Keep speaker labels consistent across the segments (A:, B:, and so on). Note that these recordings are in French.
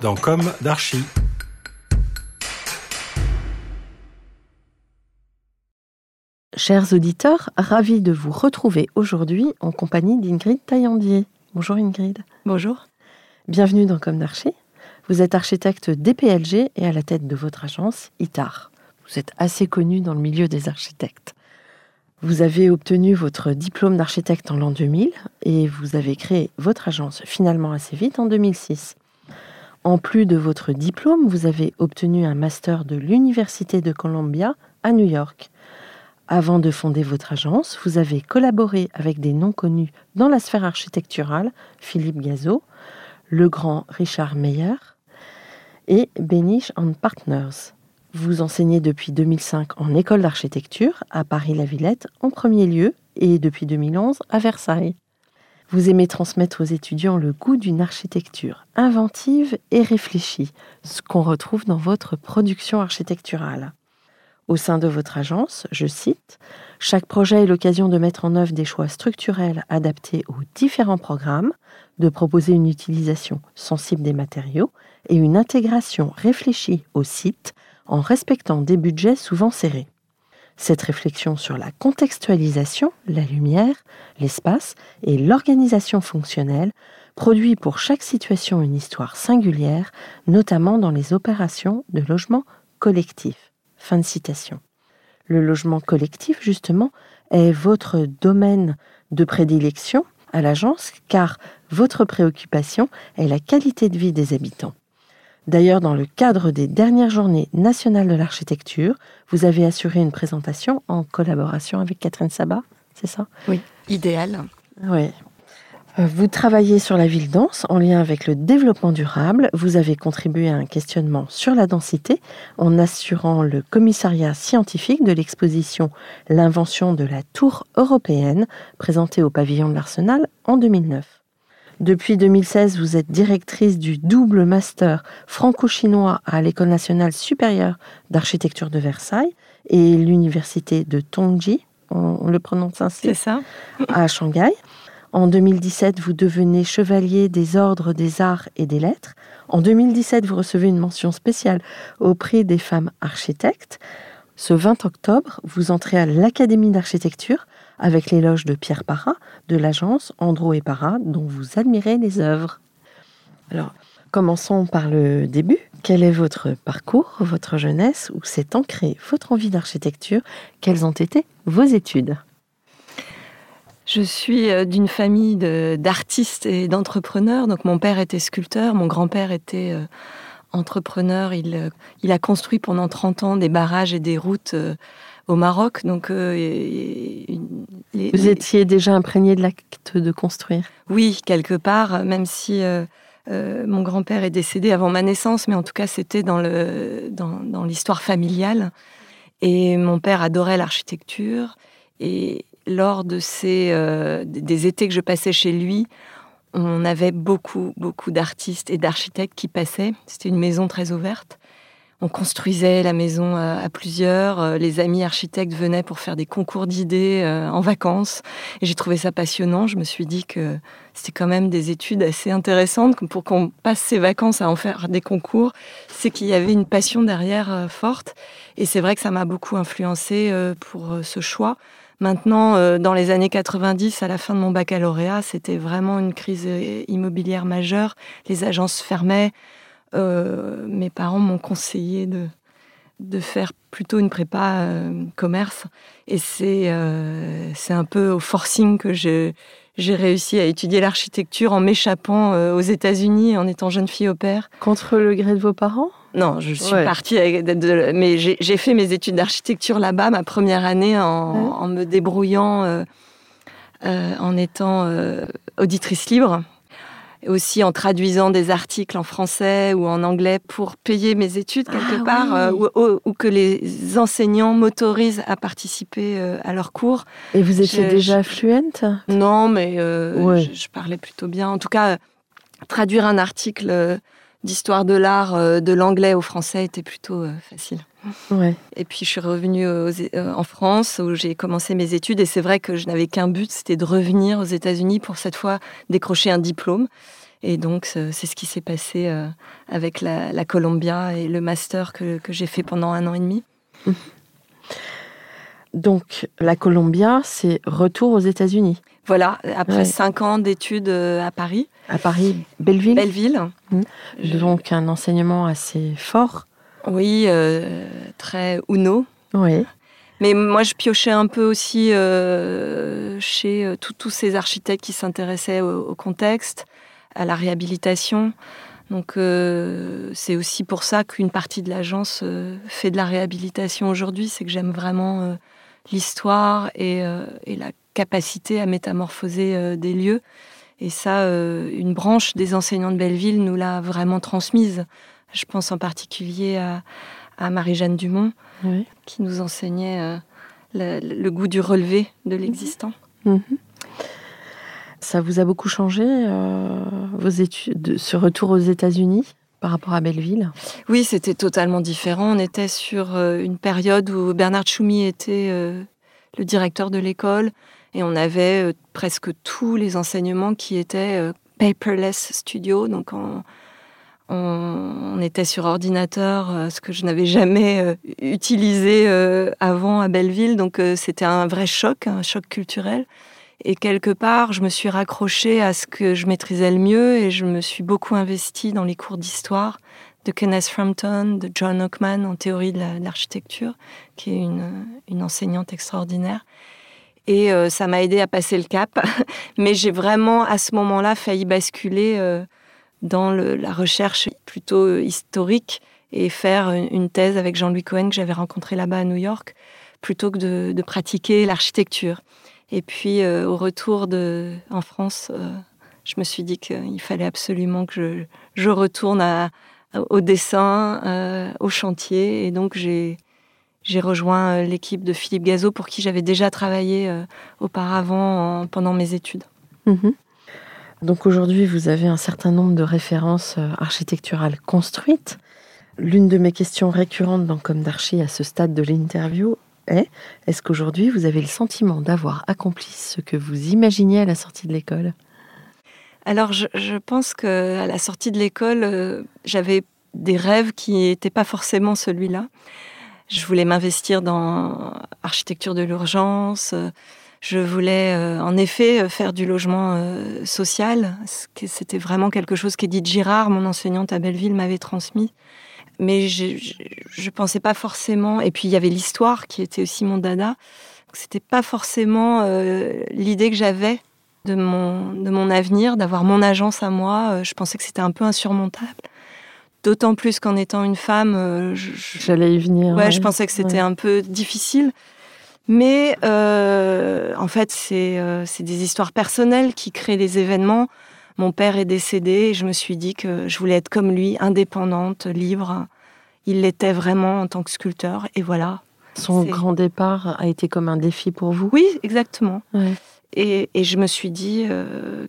A: dans Comme d'Archie.
B: Chers auditeurs, ravi de vous retrouver aujourd'hui en compagnie d'Ingrid Taillandier. Bonjour Ingrid.
C: Bonjour.
B: Bienvenue dans Comme d'Archie. Vous êtes architecte DPLG et à la tête de votre agence ITAR. Vous êtes assez connu dans le milieu des architectes. Vous avez obtenu votre diplôme d'architecte en l'an 2000 et vous avez créé votre agence finalement assez vite en 2006. En plus de votre diplôme, vous avez obtenu un master de l'Université de Columbia à New York. Avant de fonder votre agence, vous avez collaboré avec des noms connus dans la sphère architecturale, Philippe Gazot, le grand Richard Meyer, et Benish and Partners. Vous enseignez depuis 2005 en école d'architecture à Paris-la-Villette en premier lieu et depuis 2011 à Versailles. Vous aimez transmettre aux étudiants le goût d'une architecture inventive et réfléchie, ce qu'on retrouve dans votre production architecturale. Au sein de votre agence, je cite, Chaque projet est l'occasion de mettre en œuvre des choix structurels adaptés aux différents programmes, de proposer une utilisation sensible des matériaux et une intégration réfléchie au site en respectant des budgets souvent serrés. Cette réflexion sur la contextualisation, la lumière, l'espace et l'organisation fonctionnelle produit pour chaque situation une histoire singulière, notamment dans les opérations de logement collectif. Fin de citation. Le logement collectif, justement, est votre domaine de prédilection à l'agence car votre préoccupation est la qualité de vie des habitants. D'ailleurs, dans le cadre des dernières journées nationales de l'architecture, vous avez assuré une présentation en collaboration avec Catherine Sabat, c'est ça?
C: Oui, idéal.
B: Oui. Euh, vous travaillez sur la ville dense en lien avec le développement durable. Vous avez contribué à un questionnement sur la densité en assurant le commissariat scientifique de l'exposition L'invention de la tour européenne présentée au pavillon de l'Arsenal en 2009. Depuis 2016, vous êtes directrice du double master franco-chinois à l'École nationale supérieure d'architecture de Versailles et l'université de Tongji, on, le prononce ainsi,
C: ça.
B: à Shanghai. En 2017, vous devenez chevalier des ordres des arts et des lettres. En 2017, vous recevez une mention spéciale au prix des femmes architectes. Ce 20 octobre, vous entrez à l'Académie d'architecture avec l'éloge de Pierre Parra de l'agence Andro et Parra dont vous admirez les œuvres. Alors, commençons par le début. Quel est votre parcours, votre jeunesse, où s'est ancrée votre envie d'architecture? Quelles ont été vos études?
C: Je suis euh, d'une famille d'artistes et d'entrepreneurs. Donc mon père était sculpteur, mon grand-père était euh, entrepreneur. Il, euh, il a construit pendant 30 ans des barrages et des routes au Maroc. Donc euh, les-
B: Vous étiez déjà imprégné de l'acte de construire
C: Oui, quelque part, même si euh, euh, mon grand-père est décédé avant ma naissance, mais en tout cas, c'était dans le dans, dans l'histoire familiale. Et mon père adorait l'architecture. Et lors de ces euh, des étés que je passais chez lui, on avait beaucoup, beaucoup d'artistes et d'architectes qui passaient. C'était une maison très ouverte. On construisait la maison euh, à, plusieurs. Euh, les amis architectes venaient pour faire des concours d'idées euh, en vacances. Et j'ai trouvé ça passionnant. Je me suis dit que c'était quand même des études assez intéressantes pour qu'on passe ses vacances à en faire des concours. C'est qu'il y avait une passion derrière forte. Et c'est vrai que ça m'a beaucoup influencé pour ce choix. Maintenant, dans les années 90, à la fin de mon baccalauréat, c'était vraiment une crise immobilière majeure. Les agences fermaient. Euh, mes parents m'ont conseillé de, de faire plutôt une prépa euh, commerce. Et c'est euh, un peu au forcing que j'ai réussi à étudier l'architecture en m'échappant aux États-Unis en étant jeune fille au père.
B: Contre le gré de vos parents?
C: Non, je suis partie, avec, mais j'ai fait mes études d'architecture là-bas, ma première année, en, en me débrouillant, en étant auditrice libre aussi en traduisant des articles en français ou en anglais pour payer mes études quelque ah part, euh, ou, que les enseignants m'autorisent à participer euh, à leurs cours.
B: Et vous étiez déjà fluente
C: Non, mais euh, je, parlais plutôt bien. En tout cas, traduire un article d'histoire de l'art de l'anglais au français était plutôt facile.
B: Ouais.
C: Et puis je suis revenue en France où j'ai commencé mes études et c'est vrai que je n'avais qu'un but, c'était de revenir aux États-Unis pour cette fois décrocher un diplôme. Et donc, c'est ce qui s'est passé euh, avec la, Columbia et le master que, j'ai fait pendant un an et demi.
B: Donc, la Columbia, c'est retour aux États-Unis.
C: Voilà, après cinq ans d'études euh, à Paris.
B: À Paris, Belleville.
C: Belleville.
B: Mmh. Donc, un enseignement assez fort.
C: Oui, euh, très uno.
B: Oui.
C: Mais moi, je piochais un peu aussi chez tous ces architectes qui s'intéressaient au, contexte, à la réhabilitation. Donc euh, c'est aussi pour ça qu'une partie de l'agence euh, fait de la réhabilitation aujourd'hui, c'est que j'aime vraiment euh, l'histoire et, et, la capacité à métamorphoser des lieux. Et ça, une branche des enseignants de Belleville nous l'a vraiment transmise. Je pense en particulier à, à Marie-Jeanne Dumont, qui nous enseignait le, goût du relevé de l'existant.
B: Mhm. Ça vous a beaucoup changé, euh, vos études, ce retour aux États-Unis par rapport à Belleville?
C: Oui, c'était totalement différent. On était sur euh, une période où Bernard Choumi était euh, le directeur de l'école et on avait presque tous les enseignements qui étaient paperless studio. Donc on, on, était sur ordinateur, ce que je n'avais jamais utilisé avant à Belleville. Donc c'était un vrai choc, un choc culturel. Et quelque part, je me suis raccrochée à ce que je maîtrisais le mieux et je me suis beaucoup investie dans les cours d'histoire de Kenneth Frampton, de John Ockman en théorie de l'architecture, qui est une, enseignante extraordinaire. Et euh, ça m'a aidé à passer le cap. Mais j'ai vraiment, à ce moment-là, failli basculer euh, dans la recherche plutôt historique et faire une, thèse avec Jean-Louis Cohen que j'avais rencontré là-bas à New York, plutôt que de, pratiquer l'architecture. Et puis euh, au retour en France, euh, je me suis dit qu'il fallait absolument que je, retourne au dessin, euh, au chantier. Et donc j'ai rejoint l'équipe de Philippe Gazot pour qui j'avais déjà travaillé auparavant pendant mes études.
B: Mhm. Donc aujourd'hui, vous avez un certain nombre de références architecturales construites. L'une de mes questions récurrentes dans Comme d'Archi à ce stade de l'interview est est-ce qu'aujourd'hui vous avez le sentiment d'avoir accompli ce que vous imaginiez à la sortie de l'école?
C: Alors je, pense que à la sortie de l'école, euh, j'avais des rêves qui n'étaient pas forcément celui-là. Je voulais m'investir dans architecture de l'urgence. Je voulais euh, en effet faire du logement euh, social. C'était vraiment quelque chose qu'Edith Girard, mon enseignante à Belleville, m'avait transmis mais je ne pensais pas forcément. Et puis il y avait l'histoire qui était aussi mon dada. C'était pas forcément euh, l'idée que j'avais de mon, de mon avenir, d'avoir mon agence à moi. Euh, je pensais que c'était un peu insurmontable. D'autant plus qu'en étant une femme, euh,
B: j'allais y venir.
C: Ouais, je pensais que c'était un peu difficile. Mais en fait, c'est des histoires personnelles qui créent des événements. Mon père est décédé et je me suis dit que je voulais être comme lui, indépendante, libre. Il l'était vraiment en tant que sculpteur et voilà.
B: Son grand départ a été comme un défi pour vous?
C: Oui, exactement. Et, je me suis dit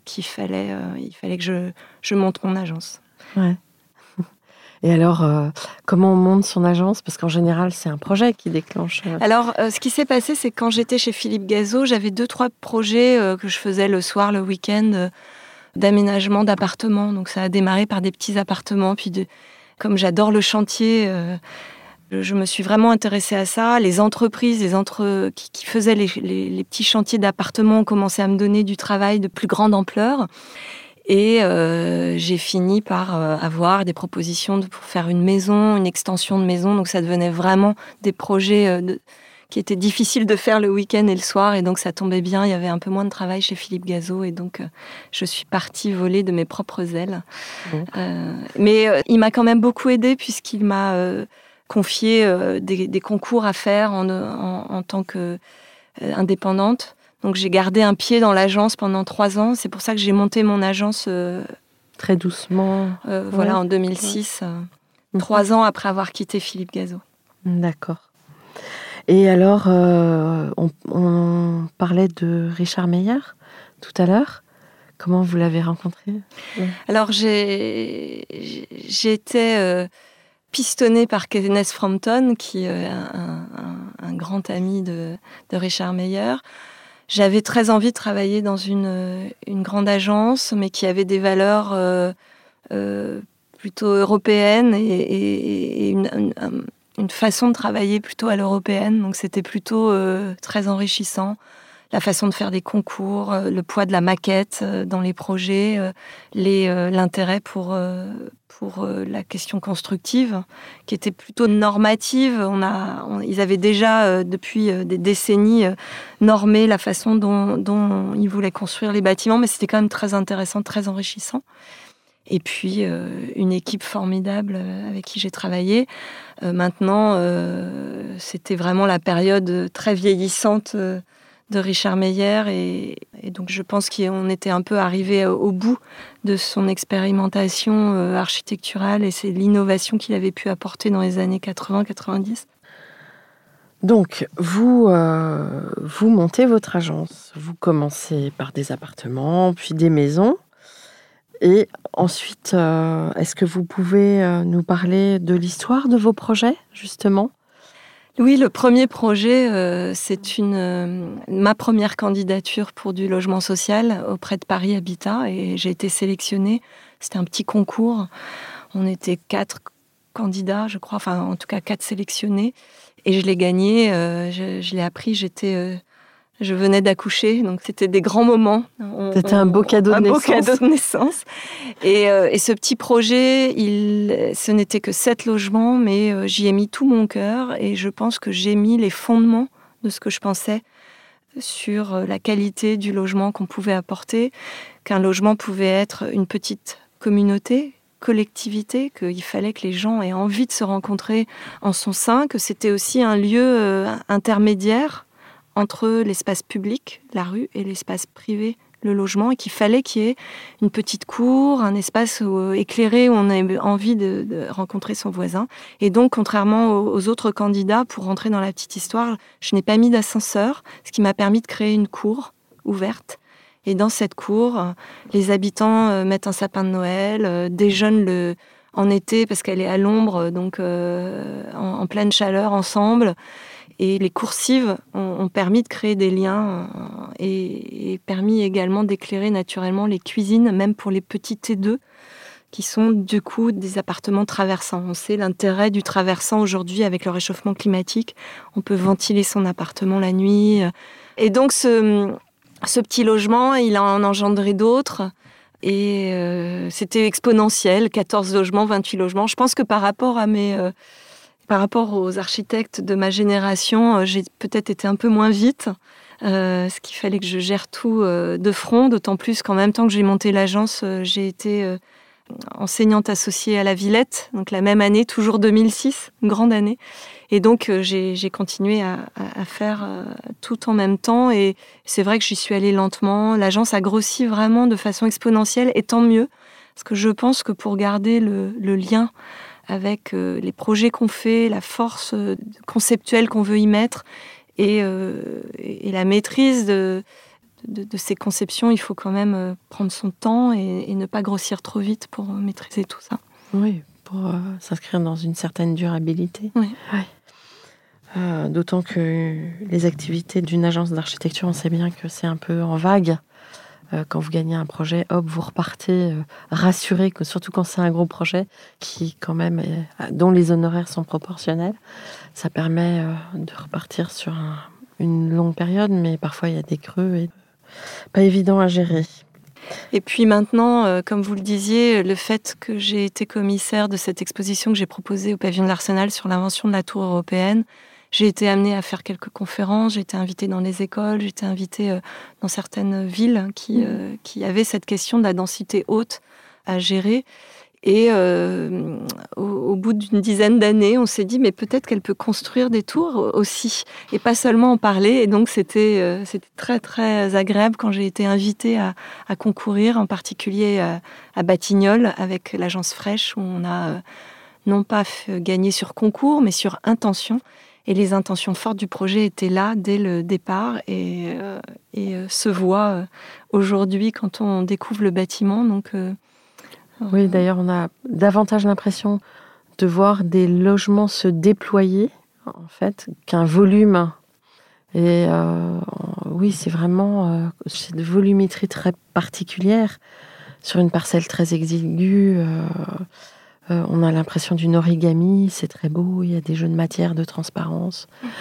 C: qu'il fallait, il fallait que je, je monte mon agence.
B: Ouais. Et alors, euh, comment on monte son agence? Parce qu'en général, c'est un projet qui déclenche.
C: Euh. Alors, euh, ce qui s'est passé, c'est que quand j'étais chez Philippe Gazot, j'avais deux, trois projets que je faisais le soir, le week-end, d'aménagement d'appartements. Donc, ça a démarré par des petits appartements. Puis, comme j'adore le chantier, je me suis vraiment intéressée à ça. Les entreprises les entre... qui, faisaient les petits chantiers d'appartements ont commencé à me donner du travail de plus grande ampleur. Et euh, j'ai fini par euh, avoir des propositions pour faire une maison, une extension de maison. Donc ça devenait vraiment des projets euh, qui étaient difficiles de faire le week-end et le soir. Et donc ça tombait bien. Il y avait un peu moins de travail chez Philippe Gazot. Et donc je suis partie voler de mes propres ailes. mais il m'a quand même beaucoup aidé puisqu'il m'a confié des, concours à faire en, en tant qu'indépendante. Donc j'ai gardé un pied dans l'agence pendant trois ans. C'est pour ça que j'ai monté mon agence euh,
B: très doucement.
C: Euh, voilà, en 2006, euh, trois ans après avoir quitté Philippe Gazot.
B: D'accord. Et alors, on, parlait de Richard Meyer tout à l'heure. Comment vous l'avez rencontré?
C: Alors j'ai été pistonnée par Kenneth Frampton, qui est un, grand ami de, de Richard Meyer. J'avais très envie de travailler dans une, euh, une grande agence, mais qui avait des valeurs euh, euh, plutôt européennes et, une, une, façon de travailler plutôt à l'européenne. Donc c'était plutôt très enrichissant la façon de faire des concours, euh, le poids de la maquette euh, dans les projets, euh, l'intérêt pour, pour la question constructive, qui était plutôt normative. On a, ils avaient déjà, depuis des décennies, normé la façon dont, dont, ils voulaient construire les bâtiments, mais c'était quand même très intéressant, très enrichissant. Et puis, une équipe formidable avec qui j'ai travaillé. maintenant, c'était vraiment la période très vieillissante de Richard Meyer. Et, donc je pense qu'on était un peu arrivé au bout de son expérimentation euh, architecturale et c'est l'innovation qu'il avait pu apporter dans les années 80-90.
B: Donc, vous, euh, vous montez votre agence. Vous commencez par des appartements, puis des maisons. Et ensuite, euh, est-ce que vous pouvez nous parler de l'histoire de vos projets, justement?
C: Oui, le premier projet, euh, c'est euh, ma première candidature pour du logement social auprès de Paris Habitat et j'ai été sélectionnée. C'était un petit concours. On était quatre candidats, je crois, enfin en tout cas quatre sélectionnés et je l'ai gagné. Euh, je, l'ai appris. J'étais je venais d'accoucher, donc c'était des grands moments.
B: C'était un beau cadeau de naissance.
C: Beau cadeau de naissance. Et, euh, et ce petit projet, il, ce n'était que sept logements, mais euh, j'y ai mis tout mon cœur et je pense que j'ai mis les fondements de ce que je pensais sur euh, la qualité du logement qu'on pouvait apporter, qu'un logement pouvait être une petite communauté, collectivité, qu'il fallait que les gens aient envie de se rencontrer en son sein, que c'était aussi un lieu intermédiaire entre l'espace public, la rue, et l'espace privé, le logement, et qu'il fallait qu'il y ait une petite cour, un espace euh, éclairé où on ait envie de, rencontrer son voisin. Et donc, contrairement aux, autres candidats, pour rentrer dans la petite histoire, je n'ai pas mis d'ascenseur, ce qui m'a permis de créer une cour ouverte. Et dans cette cour, les habitants euh, mettent un sapin de Noël, euh, déjeunent le, en été parce qu'elle est à l'ombre, donc en, pleine chaleur ensemble. Et les coursives ont, permis de créer des liens euh, et, permis également d'éclairer naturellement les cuisines, même pour les petits T2 qui sont du coup des appartements traversants. On sait l'intérêt du traversant aujourd'hui avec le réchauffement climatique. On peut ventiler son appartement la nuit. Et donc ce, petit logement, il en engendré d'autres. Et euh, c'était exponentiel, 14 logements, 28 logements. Je pense que par rapport à mes... Euh, par rapport aux architectes de ma génération, euh, j'ai peut-être été un peu moins vite. Euh, ce qu'il fallait que je gère tout euh, de front, d'autant plus qu'en même temps que j'ai monté l'agence, j'ai été enseignante associée à la Villette, donc la même année, toujours 2006, une grande année. Et donc j'ai continué à, faire tout en même temps. Et c'est vrai que j'y suis allée lentement. L'agence a grossi vraiment de façon exponentielle, et tant mieux, parce que je pense que pour garder le lien avec euh, les projets qu'on fait, la force euh, conceptuelle qu'on veut y mettre et, euh, la maîtrise de, de, ces conceptions, il faut quand même prendre son temps et, ne pas grossir trop vite pour maîtriser tout ça.
B: Oui, pour s'inscrire dans une certaine durabilité.
C: Oui.
B: D'autant que les activités d'une agence d'architecture, on sait bien que c'est un peu en vague. Euh, quand vous gagnez un projet, hop, vous repartez euh, rassuré, surtout quand c'est un gros projet qui, quand même, dont les honoraires sont proportionnels. Ça permet euh, de repartir sur une longue période, mais parfois il y a des creux et pas évident à gérer.
C: Et puis maintenant, comme vous le disiez, le fait que j'ai été commissaire de cette exposition que j'ai proposée au pavillon de l'Arsenal sur l'invention de la tour européenne, j'ai été amenée à faire quelques conférences, j'ai été invitée dans les écoles, j'ai été invitée euh, dans certaines villes qui, mmh. euh, qui avaient cette question de la densité haute à gérer. Et euh, au, bout d'une dizaine d'années, on s'est dit, mais peut-être qu'elle peut construire des tours aussi, et pas seulement en parler. Et donc, c'était c'était très, très agréable quand j'ai été invitée à, à, concourir, en particulier à, à Batignolles, avec l'agence Fraîche, où on a non pas gagné sur concours, mais sur intention. Et les intentions fortes du projet étaient là dès le départ et, euh, et euh, se voient euh, aujourd'hui quand on découvre le bâtiment. Donc,
B: oui, d'ailleurs, on a davantage l'impression de voir des logements se déployer, en fait, qu'un volume. Et oui, c'est vraiment cette volumétrie très particulière sur une parcelle très exiguë. Euh, on a l'impression d'une origami, c'est très beau, il y a des jeux de matière, de transparence.
C: Mm.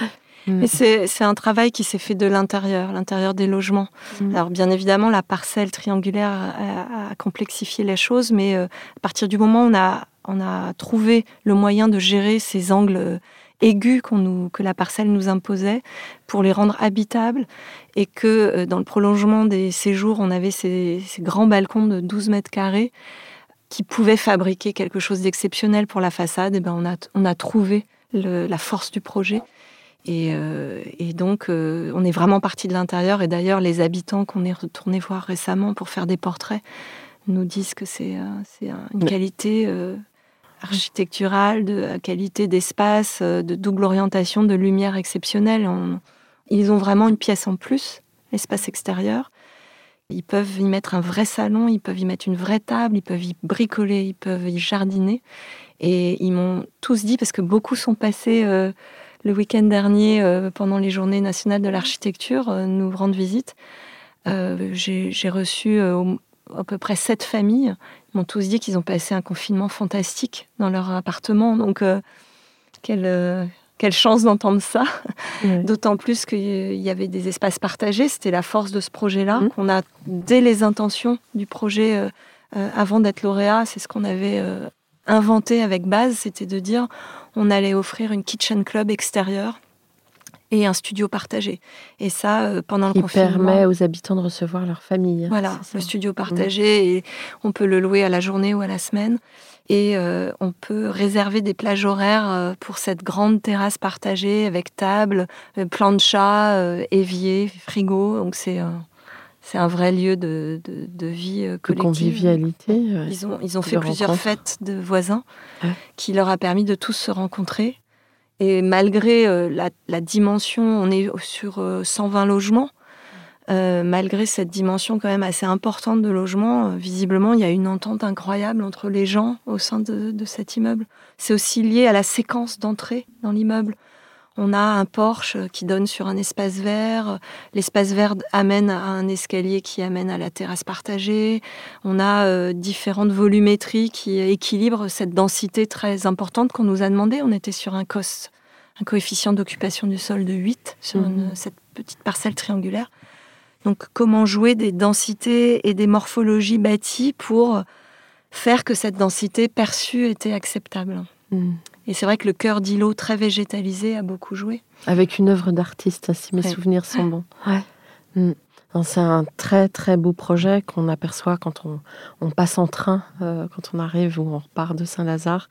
C: Mais c'est un travail qui s'est fait de l'intérieur, l'intérieur des logements. Mm. Alors bien évidemment, la parcelle triangulaire a, complexifié les choses, mais euh, à partir du moment où on a, on a trouvé le moyen de gérer ces angles euh, aigus nous, que la parcelle nous imposait pour les rendre habitables et que dans le prolongement des séjours, on avait ces, ces grands balcons de 12 mètres carrés qui pouvait fabriquer quelque chose d'exceptionnel pour la façade, et eh ben on a, on a trouvé la force du projet. Et, euh, donc, euh, on est vraiment parti de l'intérieur. Et d'ailleurs, les habitants qu'on est retournés voir récemment pour faire des portraits nous disent que c'est euh, une qualité architecturale, de qualité d'espace, de double orientation, de lumière exceptionnelle. ils ont vraiment une pièce en plus, l'espace extérieur. Ils peuvent y mettre un vrai salon, ils peuvent y mettre une vraie table, ils peuvent y bricoler, ils peuvent y jardiner. Et ils m'ont tous dit, parce que beaucoup sont passés euh, le week-end dernier euh, pendant les journées nationales de l'architecture, euh, nous rendre visite. J'ai reçu à peu près sept familles. Ils m'ont tous dit qu'ils ont passé un confinement fantastique dans leur appartement. Donc, quelle quelle chance d'entendre ça. D'autant plus qu'il y avait des espaces partagés. C'était la force de ce projet-là. Mmh. On a, dès les intentions du projet, euh, euh, avant d'être lauréat, c'est ce qu'on avait euh, inventé avec base. C'était de dire on allait offrir une kitchen club extérieure et un studio partagé. Et ça, pendant le
B: Qui
C: confinement.
B: permet aux habitants de recevoir leur famille.
C: Voilà, le studio partagé. Et on peut le louer à la journée ou à la semaine. Et euh, on peut réserver des plages horaires euh, pour cette grande terrasse partagée avec table, euh, plancha, évier, frigo. Donc c'est c'est un vrai lieu de, de, vie collective. De
B: convivialité.
C: Ils ont, ils ont fait plusieurs fêtes de voisins qui leur a permis de tous se rencontrer. Et malgré la, la, dimension, on est sur 120 logements, euh, malgré cette dimension quand même assez importante de logement, euh, visiblement, il y a une entente incroyable entre les gens au sein de, cet immeuble. C'est aussi lié à la séquence d'entrée dans l'immeuble. On a un porche qui donne sur un espace vert. L'espace vert amène à un escalier qui amène à la terrasse partagée. On a euh, différentes volumétries qui équilibrent cette densité très importante qu'on nous a demandé. On était sur un COS, un coefficient d'occupation du sol de 8 sur mmh. cette petite parcelle triangulaire. Donc comment jouer des densités et des morphologies bâties pour faire que cette densité perçue était acceptable? Hmm. Et c'est vrai que le cœur d'îlot très végétalisé a beaucoup joué.
B: Avec une œuvre d'artiste, si mes souvenirs sont bons. Hmm. C'est un très très beau projet qu'on aperçoit quand on, passe en train, euh, quand on arrive ou on repart de Saint-Lazare.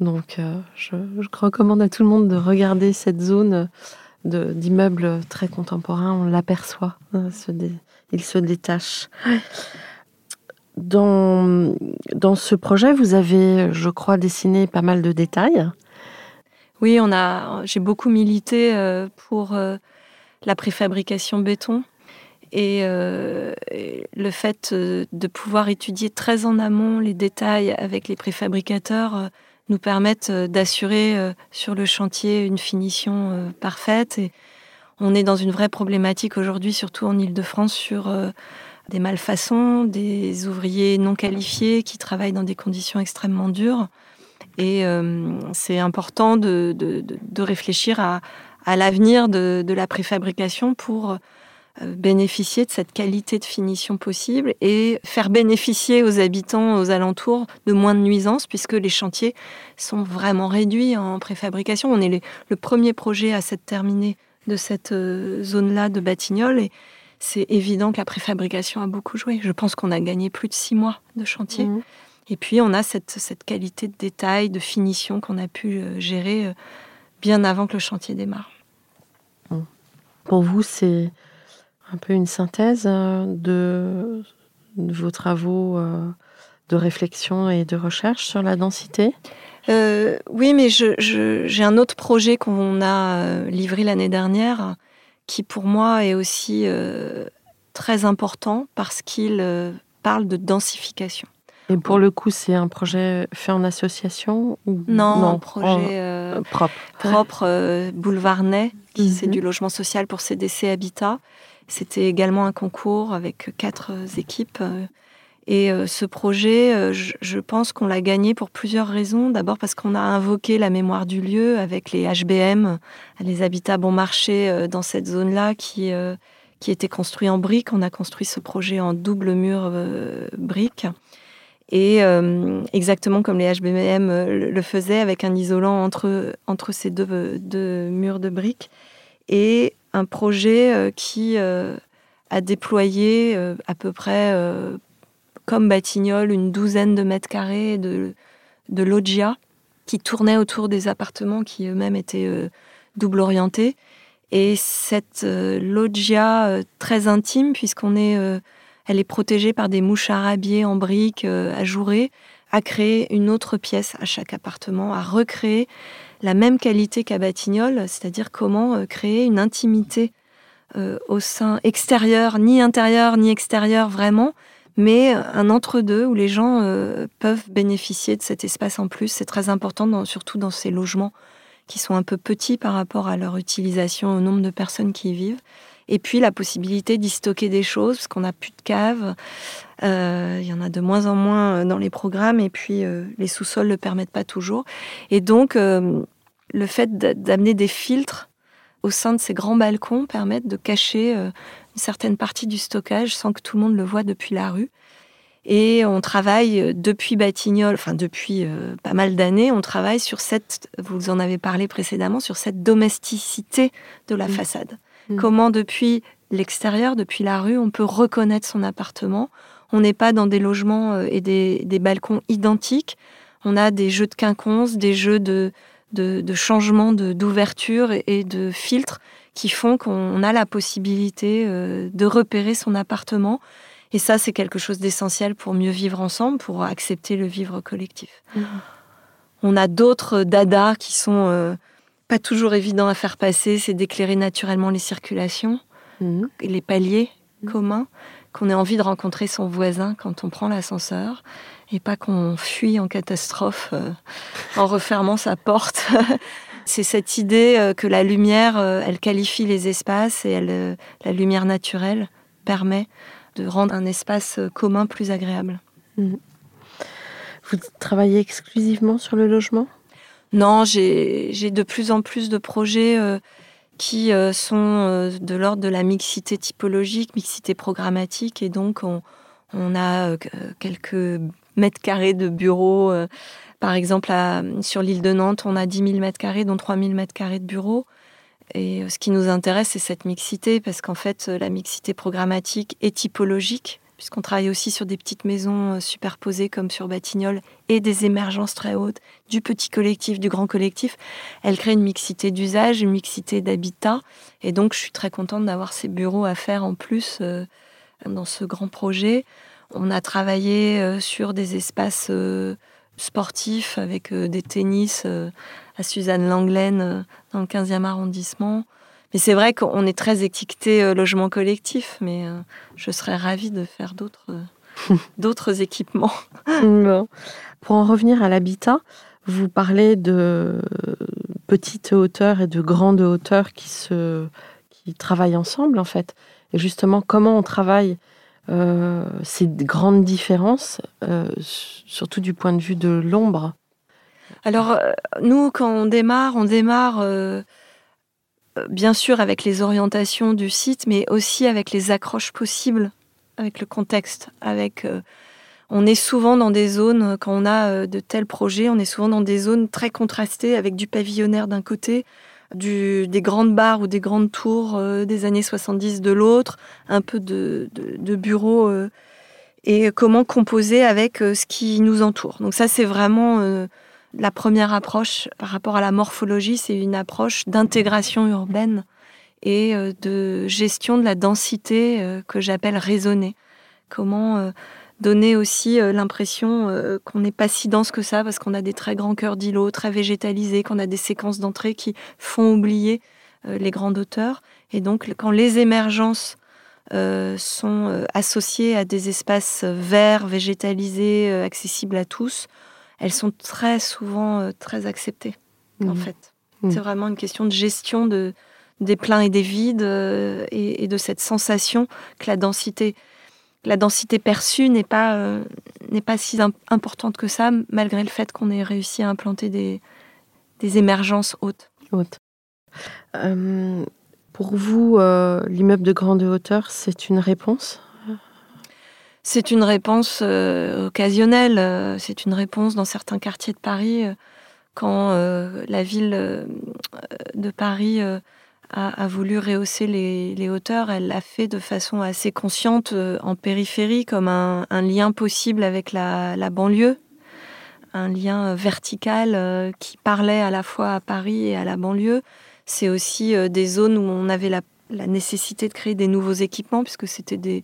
B: Donc euh, je, je, recommande à tout le monde de regarder cette zone d'immeubles très contemporains, on l'aperçoit. Hein, il se détache. Dans, dans ce projet, vous avez, je crois, dessiné pas mal de détails.
C: Oui, on a, j'ai beaucoup milité euh, pour euh, la préfabrication béton. Et, le fait de pouvoir étudier très en amont les détails avec les préfabricateurs nous permettent d'assurer sur le chantier une finition parfaite. Et on est dans une vraie problématique aujourd'hui, surtout en Ile-de-France, sur des malfaçons, des ouvriers non qualifiés qui travaillent dans des conditions extrêmement dures. Et euh, c'est important de, réfléchir à, l'avenir de, la préfabrication pour euh, bénéficier de cette qualité de finition possible et faire bénéficier aux habitants aux alentours de moins de nuisances puisque les chantiers sont vraiment réduits en préfabrication. On est le premier projet à s'être terminé de cette euh, zone-là de Batignolles c'est évident que la préfabrication a beaucoup joué. Je pense qu'on a gagné plus de six mois de chantier. Mmh. Et puis, on a cette, cette, qualité de détail, de finition qu'on a pu euh, gérer euh, bien avant que le chantier démarre.
B: Pour vous, c'est un peu une synthèse euh, de, vos travaux de réflexion et de recherche sur la densité?
C: Oui, mais j'ai un autre projet qu'on a livré l'année dernière qui pour moi est aussi euh, très important parce qu'il euh, parle de densification.
B: Et pour le coup, c'est un projet fait en association
C: ou Non, un projet euh, propre. Propre, boulevard Ney, qui c'est mhm. du logement social pour CDC Habitat. C'était également un concours avec quatre équipes et euh, ce projet, euh, je, pense qu'on l'a gagné pour plusieurs raisons. D'abord parce qu'on a invoqué la mémoire du lieu avec les HBM, les habitats bon marché euh, dans cette zone-là qui, qui était construit en briques. On a construit ce projet en double mur briques. Et exactement comme les HBM le faisaient, avec un isolant entre, entre ces deux, deux murs de briques. Et un projet qui a déployé à peu près comme Batignolles, une douzaine de mètres carrés de, loggia qui tournaient autour des appartements qui eux-mêmes étaient euh, double orientés. Et cette euh, loggia euh, très intime, puisqu'on est, elle est protégée par des mouches arabiées en briques ajourées, a créé une autre pièce à chaque appartement, a recréé la même qualité qu'à Batignolles, c'est-à-dire comment créer une intimité au sein extérieur, ni intérieur ni extérieur vraiment, mais un entre-deux où les gens euh, peuvent bénéficier de cet espace en plus. C'est très important, surtout dans ces logements qui sont un peu petits par rapport à leur utilisation, au nombre de personnes qui y vivent. Et puis la possibilité d'y stocker des choses, parce qu'on n'a plus de caves. Euh, il y en a de moins en moins euh, dans les programmes, et puis les sous-sols ne le permettent pas toujours. Et donc, le fait d'amener des filtres au sein de ces grands balcons permettent de cacher une certaine partie du stockage sans que tout le monde le voit depuis la rue. Et on travaille euh, depuis Batignolles, enfin depuis euh, pas mal d'années, on travaille sur cette, vous en avez parlé précédemment, sur cette domesticité de la façade. Comment depuis l'extérieur, depuis la rue, on peut reconnaître son appartement. On n'est pas dans des logements euh, et des, des, balcons identiques. On a des jeux de quinconces, des jeux de, de, de changement d'ouverture et de filtres qui font qu'on a la possibilité euh, de repérer son appartement. Et ça, c'est quelque chose d'essentiel pour mieux vivre ensemble, pour accepter le vivre collectif. Mmh. On a d'autres dadas qui sont euh, pas toujours évidents à faire passer, c'est d'éclairer naturellement les circulations, mmh. et les paliers mmh. communs, qu'on ait envie de rencontrer son voisin quand on prend l'ascenseur, et pas qu'on fuit en catastrophe euh, en refermant sa porte. C'est cette idée euh, que la lumière, euh, elle qualifie les espaces et elle, euh, la lumière naturelle permet de rendre un espace commun plus agréable. Mhm.
B: Vous travaillez exclusivement sur le logement?
C: Non, j'ai de plus en plus de projets qui sont de l'ordre de la mixité typologique, mixité programmatique, et donc on, on a quelques mètres carrés de bureaux par exemple, sur l'île de Nantes, on a 10 000 mètres carrés, dont 3 000 mètres carrés de bureaux. Et euh, ce qui nous intéresse, c'est cette mixité, parce qu'en fait, euh, la mixité programmatique est typologique, puisqu'on travaille aussi sur des petites maisons euh, superposées comme sur Batignolles et des émergences très hautes, du petit collectif, du grand collectif. Elle crée une mixité d'usage, une mixité d'habitat. Et donc, je suis très contente d'avoir ces bureaux à faire en plus dans ce grand projet. On a travaillé sur des espaces sportif avec euh, des tennis euh, à Suzanne Langlaine euh, dans le 15e arrondissement. Mais c'est vrai qu'on est très étiqueté logement collectif, mais je serais ravie de faire d'autres d'autres équipements.
B: Pour en revenir à l'habitat, vous parlez de petites hauteurs et de grandes hauteurs qui se qui travaillent ensemble en fait. Et justement, comment on travaille euh, ces grandes différences, euh, surtout du point de vue de l'ombre.
C: Alors, euh, nous, quand on démarre, on démarre bien sûr avec les orientations du site, mais aussi avec les accroches possibles, avec le contexte, avec on est souvent dans des zones, quand on a de tels projets, on est souvent dans des zones très contrastées avec du pavillonnaire d'un côté, des grandes barres ou des grandes tours euh, des années 70 de l'autre, un peu de, de, euh, et comment composer avec euh, ce qui nous entoure. Donc ça, c'est vraiment la première approche par rapport à la morphologie, c'est une approche d'intégration urbaine et de gestion de la densité que j'appelle raisonnée. Comment donner aussi euh, l'impression euh, qu'on n'est pas si dense que ça parce qu'on a des très grands cœurs d'îlots, très végétalisés, qu'on a des séquences d'entrée qui font oublier euh, les grandes hauteurs. Et donc, quand les émergences sont associées à des espaces verts, végétalisés, accessibles à tous, elles sont très souvent très acceptées, en mmh. fait. Mmh. C'est vraiment une question de gestion de, des pleins et des vides et, et, de cette sensation que la densité la densité perçue n'est pas, euh, n'est pas si importante que ça, malgré le fait qu'on ait réussi à implanter des, des émergences hautes.
B: Euh, pour vous, euh, l'immeuble de grande hauteur, c'est une réponse?
C: C'est une réponse occasionnelle. C'est une réponse dans certains quartiers de Paris, quand la ville de Paris a, voulu rehausser les, hauteurs, elle l'a fait de façon assez consciente euh, en périphérie, comme un, lien possible avec la, banlieue, un lien euh, vertical euh, qui parlait à la fois à Paris et à la banlieue. C'est aussi des zones où on avait la, nécessité de créer des nouveaux équipements, puisque c'était des,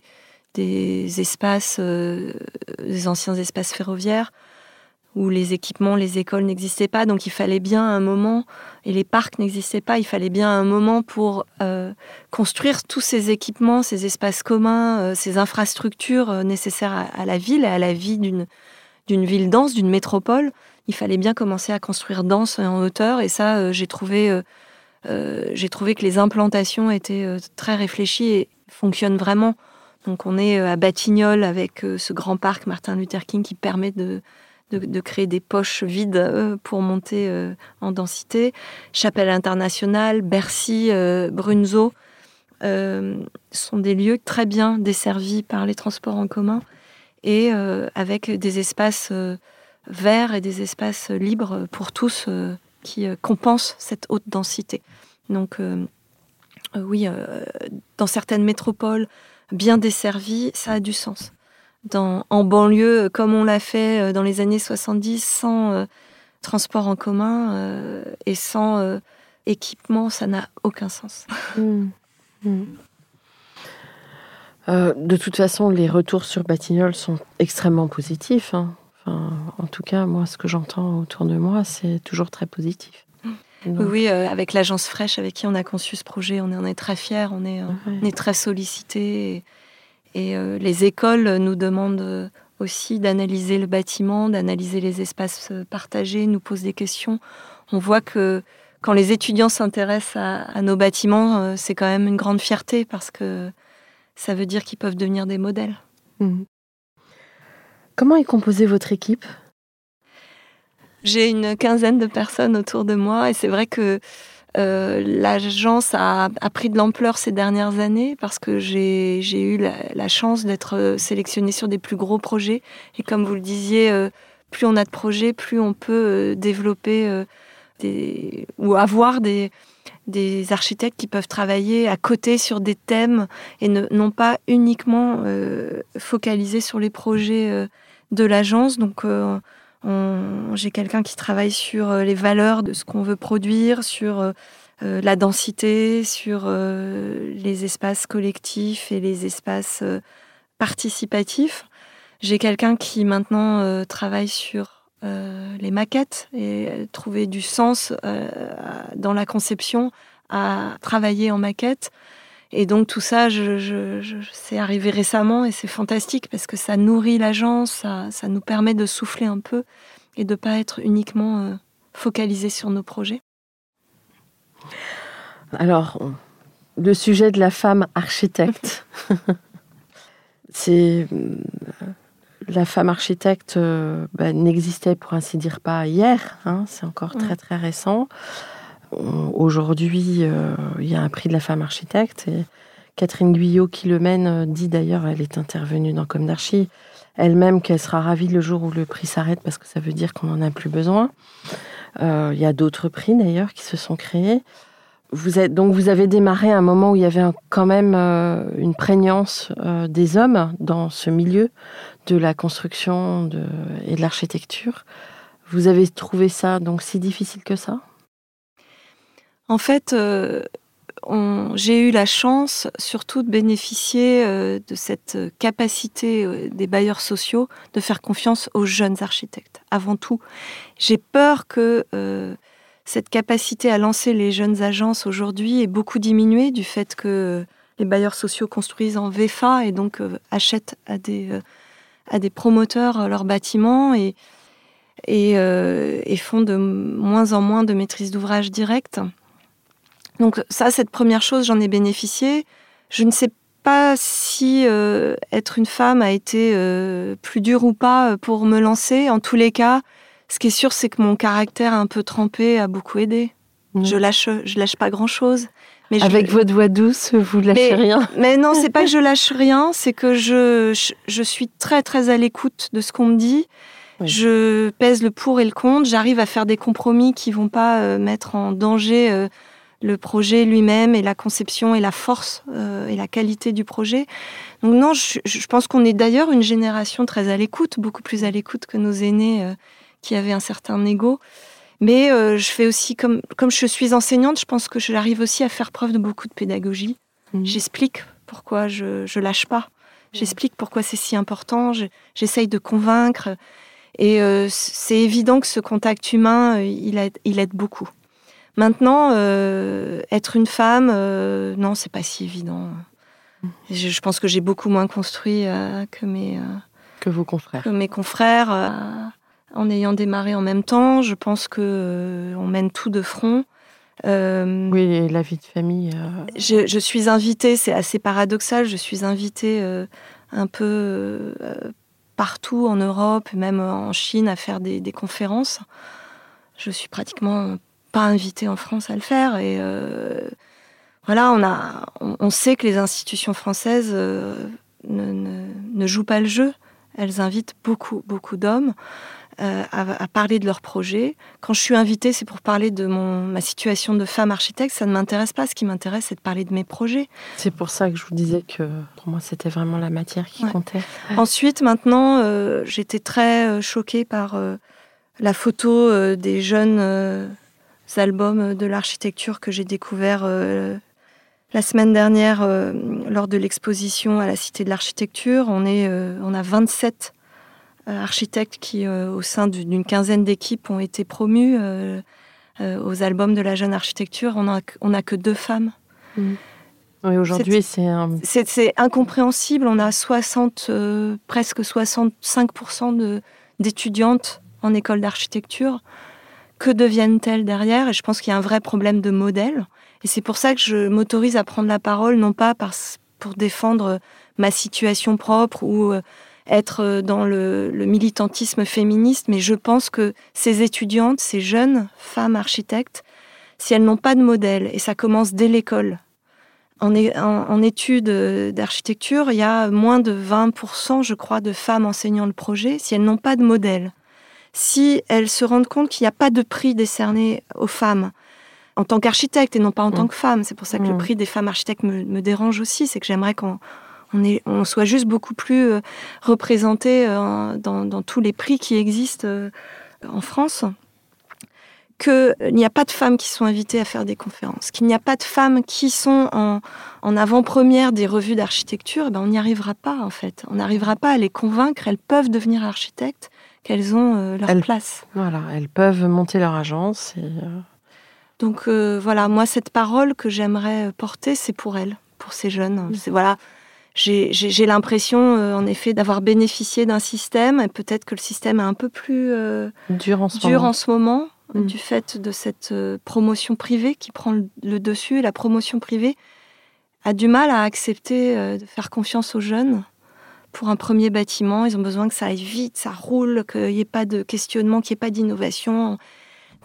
C: des espaces, des anciens espaces ferroviaires où les équipements, les écoles n'existaient pas. Donc il fallait bien un moment, et les parcs n'existaient pas, il fallait bien un moment pour euh, construire tous ces équipements, ces espaces communs, euh, ces infrastructures euh, nécessaires à, la ville et à la vie d'une, ville dense, d'une métropole. Il fallait bien commencer à construire dense en hauteur. Et ça, j'ai, trouvé, j'ai trouvé que les implantations étaient très réfléchies et fonctionnent vraiment. Donc on est à Batignolles avec ce grand parc Martin Luther King qui permet de de, créer des poches vides euh, pour monter euh, en densité. Chapelle internationale, Bercy, euh, Brunzo sont des lieux très bien desservis par les transports en commun et avec des espaces verts et des espaces libres pour tous qui compensent cette haute densité. Donc oui, dans certaines métropoles bien desservies, ça a du sens en banlieue, comme on l'a fait euh, dans les années 70, sans euh, transport en commun euh, et sans équipement, ça n'a aucun sens. Mmh. Mmh.
B: de toute façon, les retours sur Batignolles sont extrêmement positifs. Hein. en tout cas, moi, ce que j'entends autour de moi, c'est toujours très positif.
C: Mmh. Oui, avec l'agence Fraîche avec qui on a conçu ce projet, on est, très fiers, on est, on est très sollicités. Et euh, les écoles nous demandent aussi d'analyser le bâtiment, d'analyser les espaces euh, partagés, nous posent des questions. On voit que quand les étudiants s'intéressent à, nos bâtiments, euh, c'est quand même une grande fierté parce que ça veut dire qu'ils peuvent devenir des modèles. Mmh.
B: Comment est composée votre équipe?
C: J'ai une quinzaine de personnes autour de moi et c'est vrai que euh, l'agence a, pris de l'ampleur ces dernières années parce que j'ai eu la, chance d'être euh, sélectionnée sur des plus gros projets. Et comme vous le disiez, euh, plus on a de projets, plus on peut développer ou avoir des, architectes qui peuvent travailler à côté sur des thèmes et ne, non pas uniquement focaliser sur les projets de l'agence. Donc, j'ai quelqu'un qui travaille sur euh, les valeurs de ce qu'on veut produire, sur euh, euh, la densité, sur les espaces collectifs et les espaces participatifs. J'ai quelqu'un qui maintenant travaille sur les maquettes et trouver du sens dans la conception à travailler en maquette. Et donc tout ça, je, c'est arrivé récemment et c'est fantastique parce que ça nourrit l'agence, ça, ça, nous permet de souffler un peu et de pas être uniquement euh, focalisé sur nos projets.
B: Alors, le sujet de la femme architecte, c'est euh, la femme architecte euh, bah, n'existait pour ainsi dire pas hier, hein, c'est encore très très récent. Aujourd'hui, euh, il y a un prix de la femme architecte Catherine Guyot qui le mène dit d'ailleurs, elle est intervenue dans Comme d'Archi, elle-même qu'elle sera ravie le jour où le prix s'arrête parce que ça veut dire qu'on n'en a plus besoin. il y a d'autres prix d'ailleurs qui se sont créés. Vous donc vous avez démarré à un moment où il y avait quand même euh, une prégnance euh, des hommes dans ce milieu de la construction et de l'architecture. Vous avez trouvé ça donc si difficile que ça?
C: En fait, euh, j'ai eu la chance surtout de bénéficier de cette capacité des bailleurs sociaux de faire confiance aux jeunes architectes. Avant tout, j'ai peur que cette capacité à lancer les jeunes agences aujourd'hui est beaucoup diminuée du fait que les bailleurs sociaux construisent en VFA et donc euh, achètent à des, euh, promoteurs euh, leurs bâtiments et, et, font de moins en moins de maîtrise d'ouvrage directe. Donc ça, cette première chose, j'en ai bénéficié. Je ne sais pas si être une femme a été plus dur ou pas pour me lancer. En tous les cas, ce qui est sûr, c'est que mon caractère un peu trempé a beaucoup aidé. Je lâche, je lâche pas grand chose.
B: Mais Avec votre voix douce, vous lâchez rien.
C: Mais non, c'est pas que je lâche rien, c'est que je, je, suis très très à l'écoute de ce qu'on me dit. Je pèse le pour et le contre. J'arrive à faire des compromis qui vont pas euh, mettre en danger euh, le projet lui-même et la conception et la force euh, et la qualité du projet. Donc non, je, je pense qu'on est d'ailleurs une génération très à l'écoute, beaucoup plus à l'écoute que nos aînés qui avait un certain ego. Mais euh, je fais aussi, comme, comme je suis enseignante, je pense que j'arrive aussi à faire preuve de beaucoup de pédagogie. Mhm. J'explique pourquoi je ne lâche pas. J'explique pourquoi c'est si important. J'essaye de convaincre. Et euh, c'est évident que ce contact humain, euh, il, aide, il aide beaucoup. Maintenant, être une femme, non, c'est pas si évident. Je, je pense que j'ai beaucoup moins construit que mes
B: que vos confrères.
C: Que mes confrères en ayant démarré en même temps. Je pense que euh, on mène tout de front.
B: Euh, oui, la vie de famille.
C: Euh, je, suis invitée, c'est assez paradoxal, je suis invitée un peu partout en Europe, même en Chine, à faire des, conférences. Je suis pratiquement pas invitée en France à le faire. Et voilà, on, a, on, sait que les institutions françaises ne jouent pas le jeu. Elles invitent beaucoup, beaucoup d'hommes. Euh, à, parler de leur projet. Quand je suis invitée, c'est pour parler de mon, ma situation de femme architecte. Ça ne m'intéresse pas. Ce qui m'intéresse, c'est de parler de mes projets.
B: C'est pour ça que je vous disais que pour moi, c'était vraiment la matière qui comptait.
C: Ensuite, maintenant, euh, j'étais très euh, choquée par la photo des jeunes albums de l'architecture que j'ai découvert la semaine dernière lors de l'exposition à la Cité de l'Architecture. On, est, on a 27 euh, architectes qui, euh, au sein d'une quinzaine d'équipes, ont été promus euh, aux albums de la jeune architecture. On n'a on a que deux femmes.
B: Mmh. Oui, aujourd'hui, c'est
C: C'est incompréhensible. On a 60, presque 65% d'étudiantes en école d'architecture. Que deviennent-elles derrière Et je pense qu'il y a un vrai problème de modèle. Et c'est pour ça que je m'autorise à prendre la parole, non pas pour défendre ma situation propre ou être euh, dans le, militantisme féministe, mais je pense que ces étudiantes, ces jeunes femmes architectes, si elles n'ont pas de modèle, et ça commence dès l'école, en, en, études d'architecture, il y a moins de 20%, je crois, de femmes enseignant le projet, si elles n'ont pas de modèle. Si elles se rendent compte qu'il n'y a pas de prix décerné aux femmes, en tant qu'architecte et non pas en tant mmh. que femme. C'est pour ça que le mmh. prix des femmes architectes me, me dérange aussi. C'est que j'aimerais qu'on on, soit juste beaucoup plus euh, représenté euh, dans, tous les prix qui existent euh, en France qu'il n'y a pas de femmes qui sont invitées à faire des conférences, qu'il n'y a pas de femmes qui sont en, avant-première des revues d'architecture, eh ben on n'y arrivera pas en fait. On n'arrivera pas à les convaincre, elles peuvent devenir architectes, qu'elles ont leur place.
B: Voilà, elles peuvent monter leur agence et
C: Donc voilà, moi, cette parole que j'aimerais porter, c'est pour elle, pour ces jeunes.
B: Mm.
C: C'est voilà, j'ai l'impression, en effet, d'avoir bénéficié d'un système, et peut-être que le système est un peu plus
B: dur en ce
C: dur
B: moment.
C: en ce moment,
B: Mm.
C: du fait de cette promotion privée qui prend le, le dessus. Et la promotion privée a du mal à accepter de faire confiance aux jeunes pour un premier bâtiment. Ils ont besoin que ça aille vite, ça roule, qu'il n'y ait pas de questionnement, qu'il n'y ait pas d'innovation.